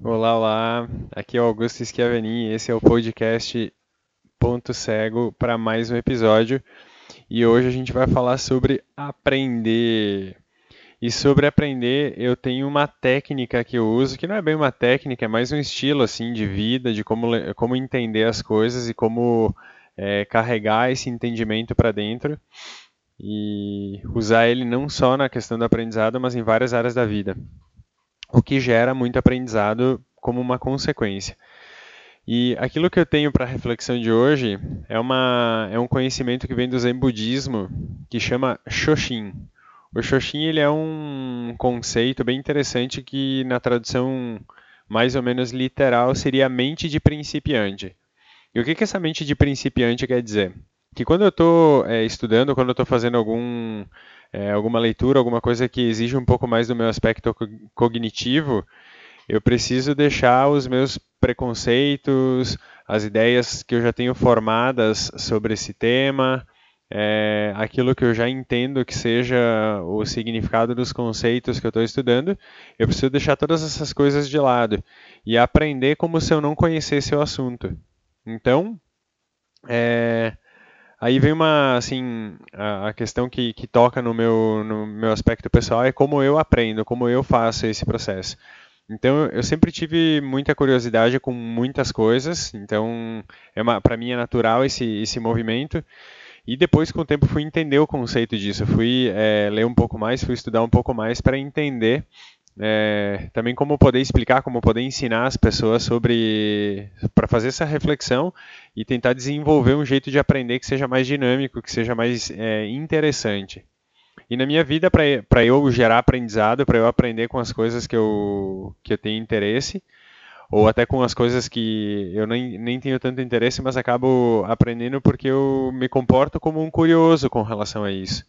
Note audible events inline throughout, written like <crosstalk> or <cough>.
Olá, olá. Aqui é o Augusto Schiaveni e esse é o podcast Ponto Cego para mais um episódio. E hoje a gente vai falar sobre aprender. E sobre aprender, eu tenho uma técnica que eu uso, que não é bem uma técnica, é mais um estilo assim de vida, de como, como entender as coisas e como é, carregar esse entendimento para dentro e usar ele não só na questão do aprendizado, mas em várias áreas da vida o que gera muito aprendizado como uma consequência. E aquilo que eu tenho para a reflexão de hoje é, uma, é um conhecimento que vem do Zen budismo, que chama Shoshin. O Shoshin ele é um conceito bem interessante que na tradução mais ou menos literal seria mente de principiante. E o que, que essa mente de principiante quer dizer? Que quando eu estou é, estudando, quando eu estou fazendo algum é, alguma leitura, alguma coisa que exige um pouco mais do meu aspecto cognitivo, eu preciso deixar os meus preconceitos, as ideias que eu já tenho formadas sobre esse tema, é, aquilo que eu já entendo que seja o significado dos conceitos que eu estou estudando, eu preciso deixar todas essas coisas de lado e aprender como se eu não conhecesse o assunto. Então, é, Aí vem uma, assim, a, questão que, que toca no meu, no meu aspecto pessoal é como eu aprendo, como eu faço esse processo. Então, eu sempre tive muita curiosidade com muitas coisas, então, é para mim é natural esse, esse movimento. E depois, com o tempo, fui entender o conceito disso, fui é, ler um pouco mais, fui estudar um pouco mais para entender é, também como poder explicar, como poder ensinar as pessoas sobre para fazer essa reflexão e tentar desenvolver um jeito de aprender que seja mais dinâmico, que seja mais é, interessante. E na minha vida, para eu gerar aprendizado, para eu aprender com as coisas que eu, que eu tenho interesse, ou até com as coisas que eu nem, nem tenho tanto interesse, mas acabo aprendendo porque eu me comporto como um curioso com relação a isso.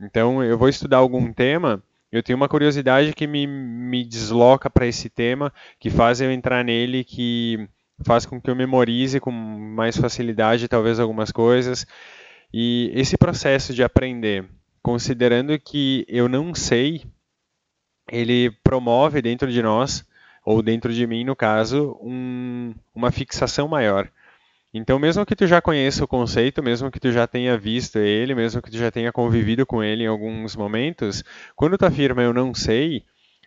Então, eu vou estudar algum tema eu tenho uma curiosidade que me, me desloca para esse tema, que faz eu entrar nele, que faz com que eu memorize com mais facilidade talvez algumas coisas. E esse processo de aprender, considerando que eu não sei, ele promove dentro de nós, ou dentro de mim, no caso, um, uma fixação maior. Então, mesmo que tu já conheça o conceito, mesmo que tu já tenha visto ele, mesmo que tu já tenha convivido com ele em alguns momentos, quando tu afirma eu não sei,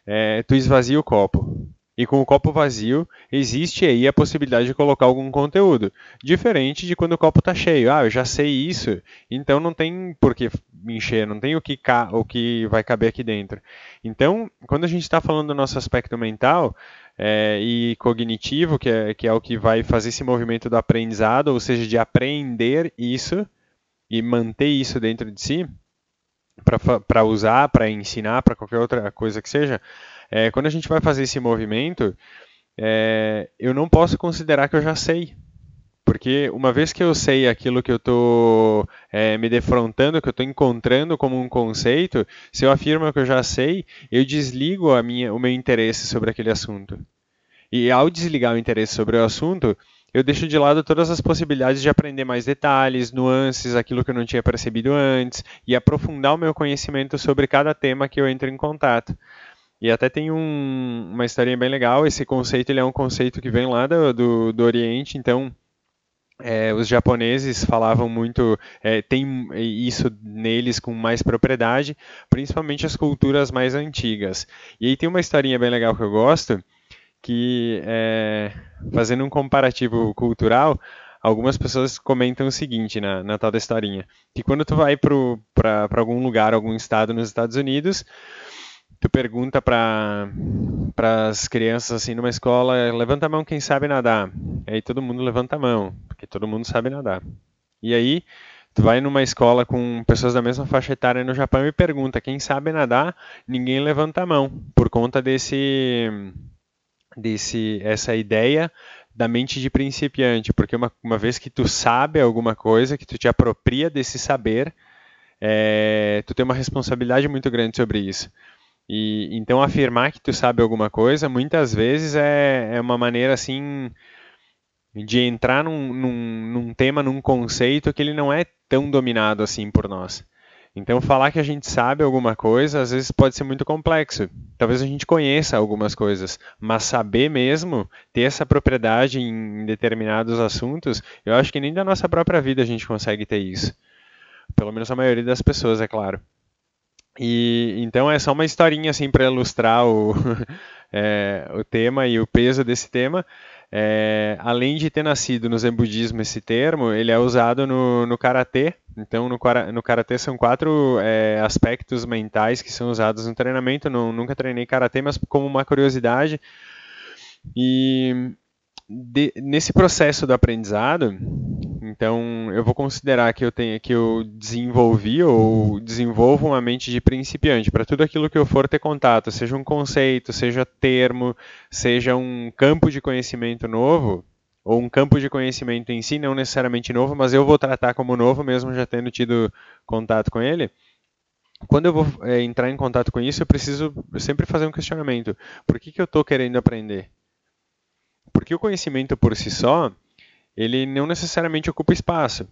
é, tu esvazia o copo. E com o copo vazio, existe aí a possibilidade de colocar algum conteúdo. Diferente de quando o copo está cheio. Ah, eu já sei isso, então não tem por que me encher, não tem o que, o que vai caber aqui dentro. Então, quando a gente está falando do nosso aspecto mental, é, e cognitivo, que é, que é o que vai fazer esse movimento do aprendizado, ou seja, de aprender isso e manter isso dentro de si, para usar, para ensinar, para qualquer outra coisa que seja, é, quando a gente vai fazer esse movimento, é, eu não posso considerar que eu já sei. Porque uma vez que eu sei aquilo que eu estou é, me defrontando, que eu estou encontrando como um conceito, se eu afirmo que eu já sei, eu desligo a minha, o meu interesse sobre aquele assunto. E ao desligar o interesse sobre o assunto, eu deixo de lado todas as possibilidades de aprender mais detalhes, nuances, aquilo que eu não tinha percebido antes, e aprofundar o meu conhecimento sobre cada tema que eu entro em contato. E até tem um, uma historinha bem legal. Esse conceito ele é um conceito que vem lá do, do, do Oriente, então é, os japoneses falavam muito, é, tem isso neles com mais propriedade, principalmente as culturas mais antigas. E aí tem uma historinha bem legal que eu gosto, que é, fazendo um comparativo cultural, algumas pessoas comentam o seguinte na, na tal da historinha, que quando tu vai para algum lugar, algum estado nos Estados Unidos, tu pergunta para as crianças assim numa escola, levanta a mão quem sabe nadar. Aí todo mundo levanta a mão, porque todo mundo sabe nadar. E aí tu vai numa escola com pessoas da mesma faixa etária no Japão e pergunta quem sabe nadar, ninguém levanta a mão, por conta desse desse essa ideia da mente de principiante, porque uma, uma vez que tu sabe alguma coisa, que tu te apropria desse saber, é, tu tem uma responsabilidade muito grande sobre isso. E então afirmar que tu sabe alguma coisa muitas vezes é, é uma maneira assim de entrar num, num, num, tema, num conceito que ele não é tão dominado assim por nós. Então, falar que a gente sabe alguma coisa, às vezes pode ser muito complexo. Talvez a gente conheça algumas coisas, mas saber mesmo, ter essa propriedade em determinados assuntos, eu acho que nem da nossa própria vida a gente consegue ter isso. Pelo menos a maioria das pessoas, é claro. E então é só uma historinha assim para ilustrar o, <laughs> é, o tema e o peso desse tema. É, além de ter nascido no Zen budismo esse termo, ele é usado no, no karatê. Então, no, no karatê são quatro é, aspectos mentais que são usados no treinamento. Não, nunca treinei karatê, mas como uma curiosidade. E de, nesse processo do aprendizado, então eu vou considerar que eu tenho que eu desenvolvi ou desenvolvo uma mente de principiante para tudo aquilo que eu for ter contato, seja um conceito, seja termo, seja um campo de conhecimento novo ou um campo de conhecimento em si, não necessariamente novo, mas eu vou tratar como novo mesmo já tendo tido contato com ele. Quando eu vou é, entrar em contato com isso, eu preciso sempre fazer um questionamento. Por que, que eu estou querendo aprender? Porque o conhecimento por si só, ele não necessariamente ocupa espaço.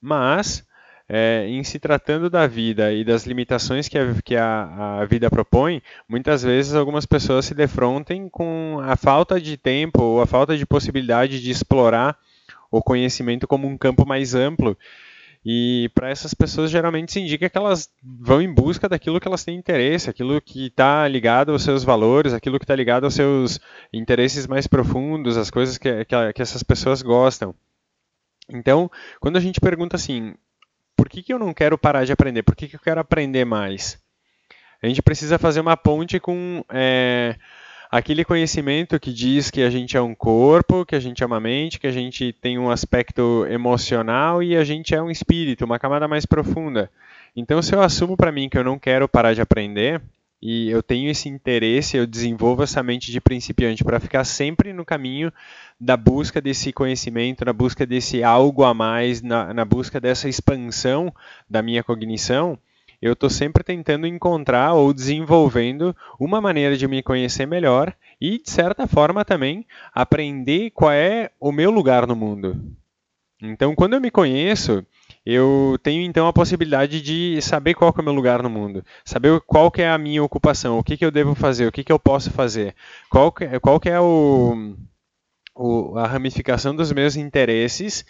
Mas, é, em se tratando da vida e das limitações que, a, que a, a, vida propõe, muitas vezes algumas pessoas se defrontem com a falta de tempo ou a falta de possibilidade de explorar o conhecimento como um campo mais amplo e para essas pessoas geralmente se indica que elas vão em busca daquilo que elas têm interesse, aquilo que está ligado aos seus valores, aquilo que está ligado aos seus interesses mais profundos, as coisas que, que, que, essas pessoas gostam. Então, quando a gente pergunta assim, por que, que eu não quero parar de aprender? Por que, que eu quero aprender mais? A gente precisa fazer uma ponte com é, aquele conhecimento que diz que a gente é um corpo, que a gente é uma mente, que a gente tem um aspecto emocional e a gente é um espírito, uma camada mais profunda. Então, se eu assumo para mim que eu não quero parar de aprender e eu tenho esse interesse, eu desenvolvo essa mente de principiante para ficar sempre no caminho da busca desse conhecimento, na busca desse algo a mais, na, na busca dessa expansão da minha cognição eu estou sempre tentando encontrar ou desenvolvendo uma maneira de me conhecer melhor e, de certa forma, também aprender qual é o meu lugar no mundo. Então, quando eu me conheço, eu tenho então a possibilidade de saber qual é o meu lugar no mundo, saber qual que é a minha ocupação, o que, que eu devo fazer, o que, que eu posso fazer, qual que, qual que é o, o, a ramificação dos meus interesses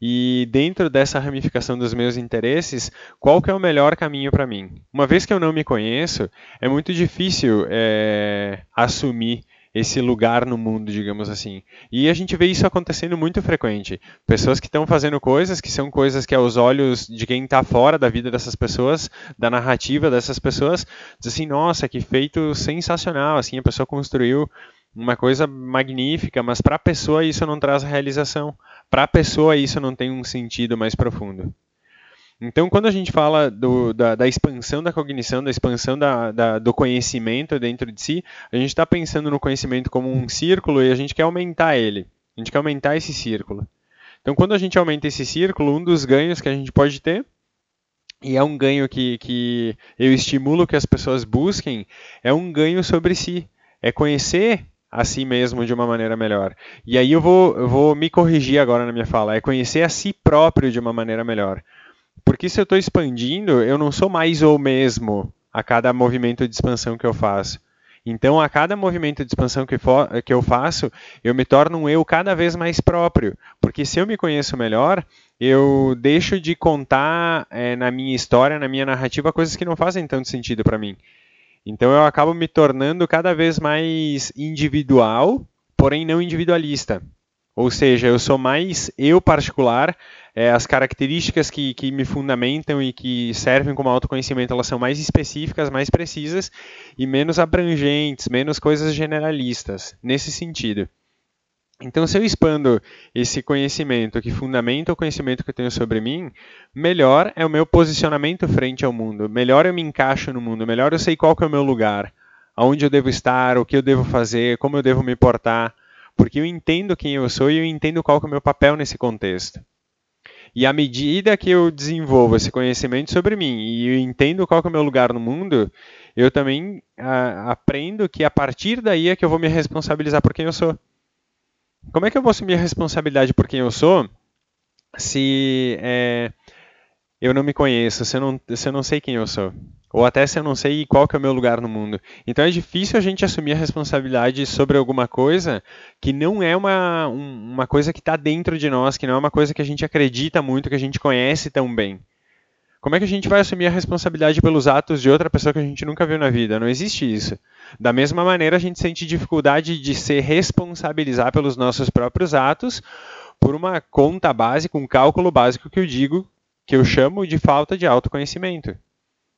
e dentro dessa ramificação dos meus interesses, qual que é o melhor caminho para mim? Uma vez que eu não me conheço, é muito difícil é, assumir esse lugar no mundo, digamos assim. E a gente vê isso acontecendo muito frequente. Pessoas que estão fazendo coisas que são coisas que aos olhos de quem está fora da vida dessas pessoas, da narrativa dessas pessoas, diz assim, nossa, que feito sensacional, assim, a pessoa construiu uma coisa magnífica, mas para a pessoa isso não traz realização. Para a pessoa isso não tem um sentido mais profundo. Então, quando a gente fala do, da, da, expansão da cognição, da expansão da, da, do conhecimento dentro de si, a gente está pensando no conhecimento como um círculo e a gente quer aumentar ele. A gente quer aumentar esse círculo. Então, quando a gente aumenta esse círculo, um dos ganhos que a gente pode ter, e é um ganho que, que eu estimulo que as pessoas busquem, é um ganho sobre si. É conhecer a si mesmo de uma maneira melhor. E aí eu vou, eu vou me corrigir agora na minha fala, é conhecer a si próprio de uma maneira melhor. Porque se eu estou expandindo, eu não sou mais o mesmo a cada movimento de expansão que eu faço. Então, a cada movimento de expansão que, for, que eu faço, eu me torno um eu cada vez mais próprio. Porque se eu me conheço melhor, eu deixo de contar é, na minha história, na minha narrativa, coisas que não fazem tanto sentido para mim. Então eu acabo me tornando cada vez mais individual, porém não individualista. Ou seja, eu sou mais eu particular, é, as características que, que me fundamentam e que servem como autoconhecimento, elas são mais específicas, mais precisas e menos abrangentes, menos coisas generalistas, nesse sentido. Então, se eu expando esse conhecimento que fundamenta o conhecimento que eu tenho sobre mim, melhor é o meu posicionamento frente ao mundo, melhor eu me encaixo no mundo, melhor eu sei qual que é o meu lugar, aonde eu devo estar, o que eu devo fazer, como eu devo me portar, porque eu entendo quem eu sou e eu entendo qual que é o meu papel nesse contexto. E à medida que eu desenvolvo esse conhecimento sobre mim e eu entendo qual é o meu lugar no mundo, eu também a, aprendo que a partir daí é que eu vou me responsabilizar por quem eu sou. Como é que eu vou assumir a responsabilidade por quem eu sou se é, eu não me conheço, se eu não, se eu não sei quem eu sou. Ou até se eu não sei qual que é o meu lugar no mundo. Então é difícil a gente assumir a responsabilidade sobre alguma coisa que não é uma, uma coisa que está dentro de nós, que não é uma coisa que a gente acredita muito, que a gente conhece tão bem. Como é que a gente vai assumir a responsabilidade pelos atos de outra pessoa que a gente nunca viu na vida? Não existe isso. Da mesma maneira, a gente sente dificuldade de se responsabilizar pelos nossos próprios atos por uma conta básica, um cálculo básico que eu digo, que eu chamo de falta de autoconhecimento.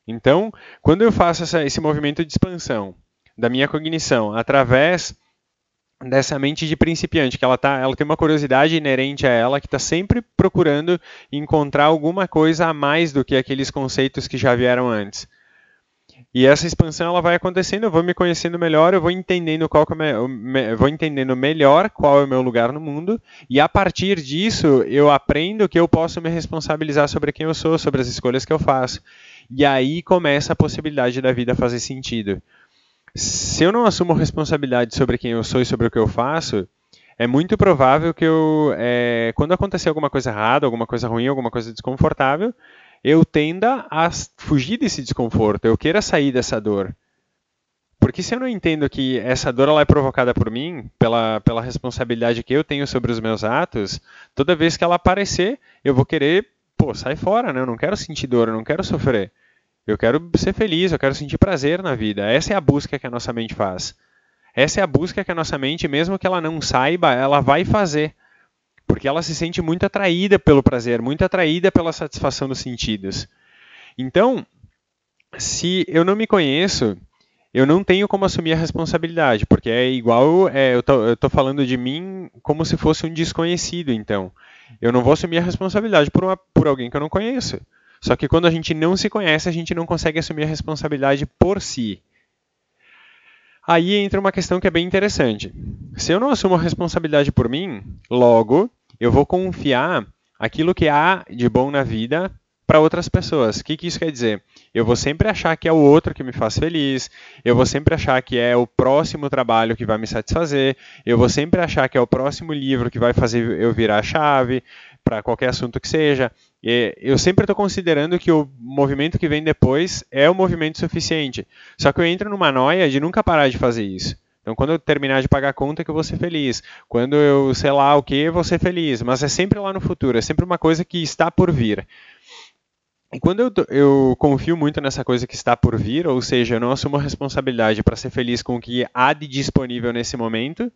Então, quando eu faço essa, esse movimento de expansão da minha cognição através dessa mente de principiante, que ela, tá, ela tem uma curiosidade inerente a ela, que está sempre procurando encontrar alguma coisa a mais do que aqueles conceitos que já vieram antes. E essa expansão ela vai acontecendo, eu vou me conhecendo melhor, eu vou entendendo qual é vou entendendo melhor qual é o meu lugar no mundo, e a partir disso eu aprendo que eu posso me responsabilizar sobre quem eu sou, sobre as escolhas que eu faço. E aí começa a possibilidade da vida fazer sentido se eu não assumo responsabilidade sobre quem eu sou e sobre o que eu faço, é muito provável que eu, é, quando acontecer alguma coisa errada, alguma coisa ruim, alguma coisa desconfortável, eu tenda a fugir desse desconforto, eu queira sair dessa dor. Porque se eu não entendo que essa dor ela é provocada por mim, pela, pela responsabilidade que eu tenho sobre os meus atos, toda vez que ela aparecer, eu vou querer, pô, sai fora, né? Eu não quero sentir dor, eu não quero sofrer. Eu quero ser feliz, eu quero sentir prazer na vida. Essa é a busca que a nossa mente faz. Essa é a busca que a nossa mente, mesmo que ela não saiba, ela vai fazer. Porque ela se sente muito atraída pelo prazer, muito atraída pela satisfação dos sentidos. Então, se eu não me conheço, eu não tenho como assumir a responsabilidade, porque é igual, é, eu, estou falando de mim como se fosse um desconhecido, então. Eu não vou assumir a responsabilidade por, uma, por alguém que eu não conheço. Só que quando a gente não se conhece, a gente não consegue assumir a responsabilidade por si. Aí entra uma questão que é bem interessante. Se eu não assumo a responsabilidade por mim, logo eu vou confiar aquilo que há de bom na vida para outras pessoas. O que, que, isso quer dizer? Eu vou sempre achar que é o outro que me faz feliz, eu vou sempre achar que é o próximo trabalho que vai me satisfazer, eu vou sempre achar que é o próximo livro que vai fazer eu virar a chave para qualquer assunto que seja. E eu sempre estou considerando que o movimento que vem depois é o movimento suficiente. Só que eu entro numa noia de nunca parar de fazer isso. Então, quando eu terminar de pagar a conta, que eu vou ser feliz. Quando eu, sei lá o que, eu vou ser feliz. Mas é sempre lá no futuro, é sempre uma coisa que está por vir. E quando eu, eu confio muito nessa coisa que está por vir, ou seja, eu não assumo a responsabilidade para ser feliz com o que há de disponível nesse momento,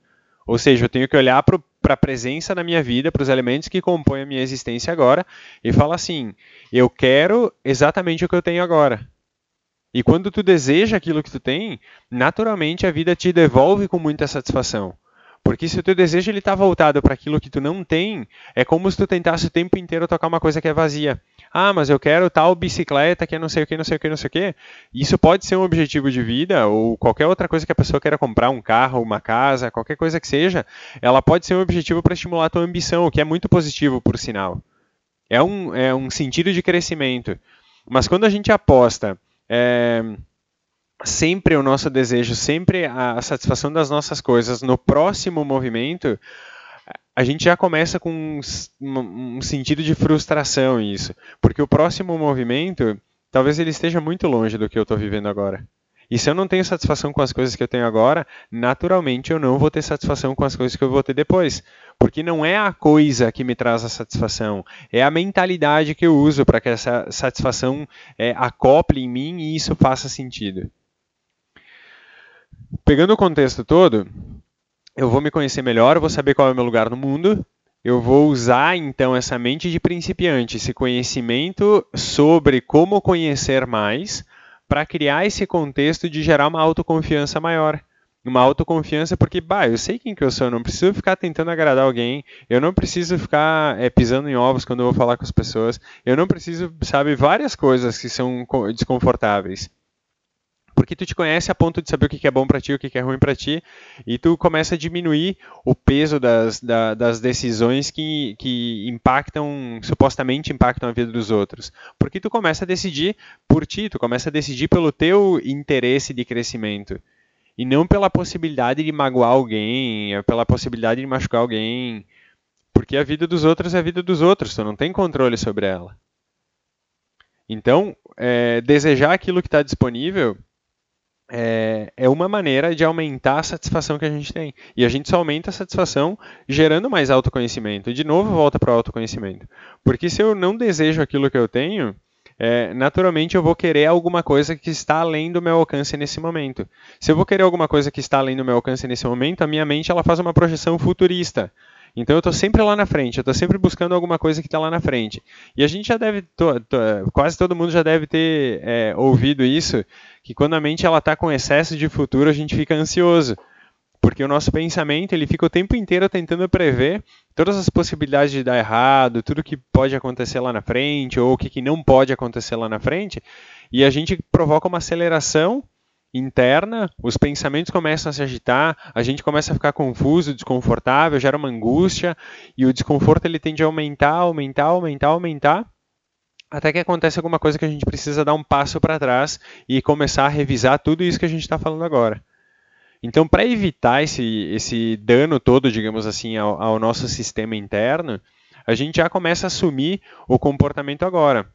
ou seja, eu tenho que olhar para a presença na minha vida, para os elementos que compõem a minha existência agora, e falar assim: eu quero exatamente o que eu tenho agora. E quando tu deseja aquilo que tu tem, naturalmente a vida te devolve com muita satisfação. Porque se o teu desejo ele está voltado para aquilo que tu não tem, é como se tu tentasse o tempo inteiro tocar uma coisa que é vazia. Ah, mas eu quero tal bicicleta que é não sei o que, não sei o que, não sei o que. Isso pode ser um objetivo de vida ou qualquer outra coisa que a pessoa queira comprar, um carro, uma casa, qualquer coisa que seja, ela pode ser um objetivo para estimular a tua ambição, o que é muito positivo, por sinal. É um, é um sentido de crescimento. Mas quando a gente aposta é, sempre o nosso desejo, sempre a satisfação das nossas coisas no próximo movimento, a gente já começa com um, um, sentido de frustração isso, porque o próximo movimento talvez ele esteja muito longe do que eu estou vivendo agora. E se eu não tenho satisfação com as coisas que eu tenho agora, naturalmente eu não vou ter satisfação com as coisas que eu vou ter depois. Porque não é a coisa que me traz a satisfação, é a mentalidade que eu uso para que essa satisfação é, acople em mim e isso faça sentido. Pegando o contexto todo, eu vou me conhecer melhor, eu vou saber qual é o meu lugar no mundo, eu vou usar então essa mente de principiante, esse conhecimento sobre como conhecer mais, para criar esse contexto de gerar uma autoconfiança maior. Uma autoconfiança porque, bah, eu sei quem que eu sou, eu não preciso ficar tentando agradar alguém, eu não preciso ficar é, pisando em ovos quando eu vou falar com as pessoas, eu não preciso, sabe, várias coisas que são desconfortáveis porque tu te conhece a ponto de saber o que é bom para ti, o que é ruim para ti, e tu começa a diminuir o peso das, da, das decisões que, que impactam, supostamente impactam a vida dos outros. Porque tu começa a decidir por ti, tu começa a decidir pelo teu interesse de crescimento. E não pela possibilidade de magoar alguém, pela possibilidade de machucar alguém. Porque a vida dos outros é a vida dos outros, tu não tem controle sobre ela. Então, é, desejar aquilo que está disponível é, é, uma maneira de aumentar a satisfação que a gente tem. E a gente só aumenta a satisfação gerando mais autoconhecimento. E de novo volta para o autoconhecimento. Porque se eu não desejo aquilo que eu tenho, é, naturalmente eu vou querer alguma coisa que está além do meu alcance nesse momento. Se eu vou querer alguma coisa que está além do meu alcance nesse momento, a minha mente ela faz uma projeção futurista. Então eu estou sempre lá na frente, eu estou sempre buscando alguma coisa que está lá na frente. E a gente já deve, to, to, quase todo mundo já deve ter é, ouvido isso, que quando a mente ela está com excesso de futuro, a gente fica ansioso. Porque o nosso pensamento ele fica o tempo inteiro tentando prever todas as possibilidades de dar errado, tudo que pode acontecer lá na frente, ou o que, que não pode acontecer lá na frente, e a gente provoca uma aceleração interna, os pensamentos começam a se agitar, a gente começa a ficar confuso, desconfortável, gera uma angústia e o desconforto ele tende a aumentar, aumentar, aumentar, aumentar, até que acontece alguma coisa que a gente precisa dar um passo para trás e começar a revisar tudo isso que a gente está falando agora. Então, para evitar esse, esse dano todo, digamos assim, ao, ao nosso sistema interno, a gente já começa a assumir o comportamento agora.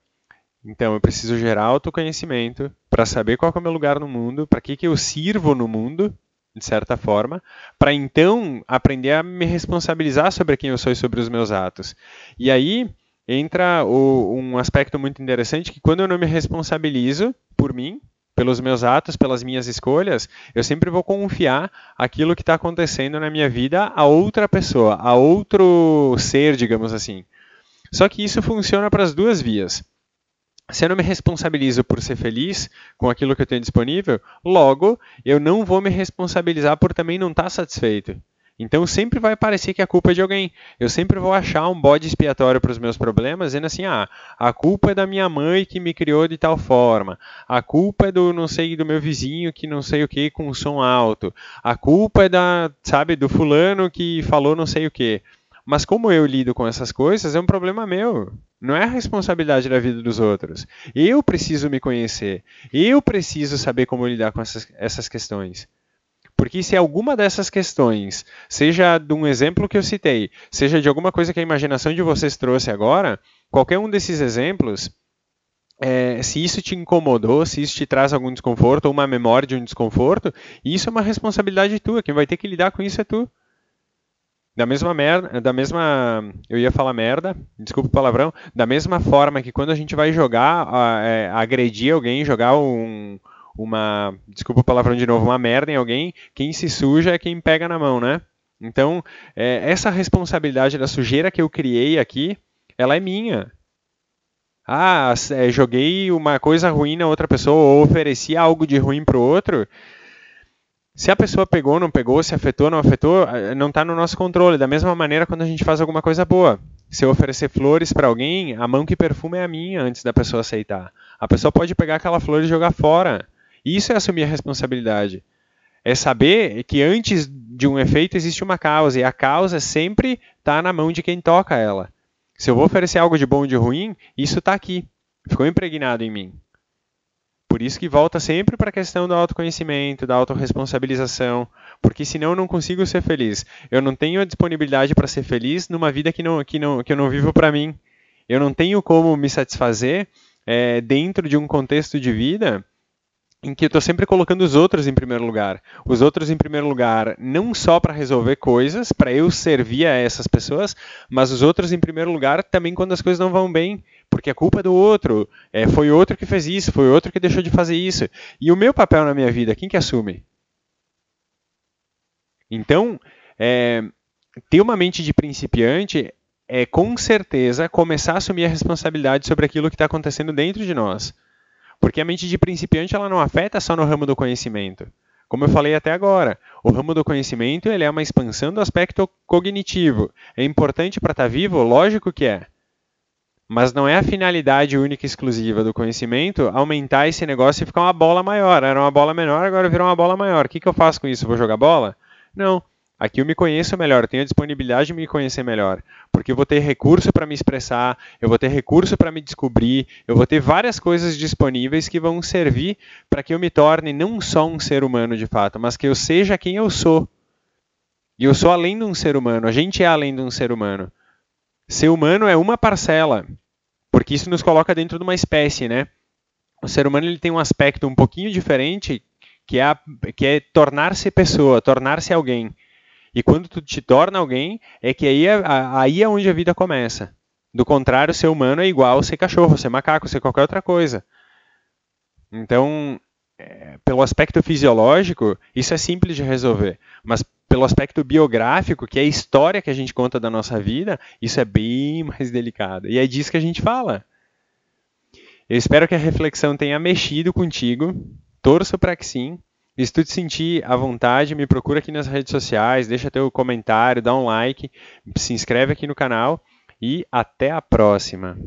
Então, eu preciso gerar autoconhecimento para saber qual é o meu lugar no mundo, para que, que eu sirvo no mundo, de certa forma, para então aprender a me responsabilizar sobre quem eu sou e sobre os meus atos. E aí entra o, um aspecto muito interessante que quando eu não me responsabilizo por mim, pelos meus atos, pelas minhas escolhas, eu sempre vou confiar aquilo que está acontecendo na minha vida a outra pessoa, a outro ser, digamos assim. Só que isso funciona para as duas vias se eu não me responsabilizo por ser feliz com aquilo que eu tenho disponível, logo eu não vou me responsabilizar por também não estar satisfeito. Então sempre vai parecer que a culpa é de alguém. Eu sempre vou achar um bode expiatório para os meus problemas, dizendo assim: ah, a culpa é da minha mãe que me criou de tal forma. A culpa é do não sei do meu vizinho que não sei o que com som alto. A culpa é da, sabe, do fulano que falou não sei o que. Mas como eu lido com essas coisas, é um problema meu. Não é a responsabilidade da vida dos outros. Eu preciso me conhecer. Eu preciso saber como lidar com essas, essas questões. Porque se alguma dessas questões, seja de um exemplo que eu citei, seja de alguma coisa que a imaginação de vocês trouxe agora, qualquer um desses exemplos, é, se isso te incomodou, se isso te traz algum desconforto ou uma memória de um desconforto, isso é uma responsabilidade tua. Quem vai ter que lidar com isso é tu. Da mesma merda, da mesma, eu ia falar merda, desculpa o palavrão, da mesma forma que quando a gente vai jogar, é, agredir alguém, jogar um, uma, desculpa o palavrão de novo, uma merda em alguém, quem se suja é quem pega na mão, né? Então, é, essa responsabilidade da sujeira que eu criei aqui, ela é minha. Ah, é, joguei uma coisa ruim na outra pessoa ou ofereci algo de ruim para o outro, se a pessoa pegou, não pegou, se afetou, não afetou, eh, não está no nosso controle. Da mesma maneira quando a gente faz alguma coisa boa. Se eu oferecer flores para alguém, a mão que perfume é a minha antes da pessoa aceitar. A pessoa pode pegar aquela flor e jogar fora. Isso é assumir a responsabilidade. É saber que antes de um efeito existe uma causa e a causa sempre está na mão de quem toca ela. Se eu vou oferecer algo de bom ou de ruim, isso está aqui. Ficou impregnado em mim. Por isso que volta sempre para a questão do autoconhecimento, da autorresponsabilização, porque senão eu não consigo ser feliz. Eu não tenho a disponibilidade para ser feliz numa vida que, não, que, não, que eu não vivo para mim. Eu não tenho como me satisfazer é, dentro de um contexto de vida em que eu estou sempre colocando os outros em primeiro lugar. Os outros em primeiro lugar, não só para resolver coisas, para eu servir a essas pessoas, mas os outros em primeiro lugar também quando as coisas não vão bem, porque a culpa é do outro, é, foi outro que fez isso, foi outro que deixou de fazer isso. E o meu papel na minha vida, quem que assume? Então, é, ter uma mente de principiante é com certeza começar a assumir a responsabilidade sobre aquilo que está acontecendo dentro de nós. Porque a mente de principiante ela não afeta só no ramo do conhecimento. Como eu falei até agora, o ramo do conhecimento ele é uma expansão do aspecto cognitivo. É importante para estar tá vivo? Lógico que é. Mas não é a finalidade única e exclusiva do conhecimento aumentar esse negócio e ficar uma bola maior. Era uma bola menor, agora virou uma bola maior. O que, que eu faço com isso? Vou jogar bola? Não. Aqui eu me conheço melhor, tenho a disponibilidade de me conhecer melhor, porque eu vou ter recurso para me expressar, eu vou ter recurso para me descobrir, eu vou ter várias coisas disponíveis que vão servir para que eu me torne não só um ser humano de fato, mas que eu seja quem eu sou. E eu sou além de um ser humano, a gente é além de um ser humano. Ser humano é uma parcela, Porque isso nos coloca dentro de uma espécie, né? O ser humano ele tem um aspecto um pouquinho diferente, que é, que é tornar-se pessoa, tornar-se alguém. E quando tu te torna alguém, é que aí é, aí é onde a vida começa. Do contrário, ser humano é igual ser cachorro, ser macaco, ser qualquer outra coisa. Então, é, pelo aspecto fisiológico, isso é simples de resolver. Mas pelo aspecto biográfico, que é a história que a gente conta da nossa vida, isso é bem <laughs> mais delicado. E é disso que a gente fala. Eu espero que a reflexão tenha mexido contigo. Torço para que sim. E se tu te sentir à vontade, me procura aqui nas redes sociais, deixa teu comentário, dá um like, se inscreve aqui no canal e até a próxima.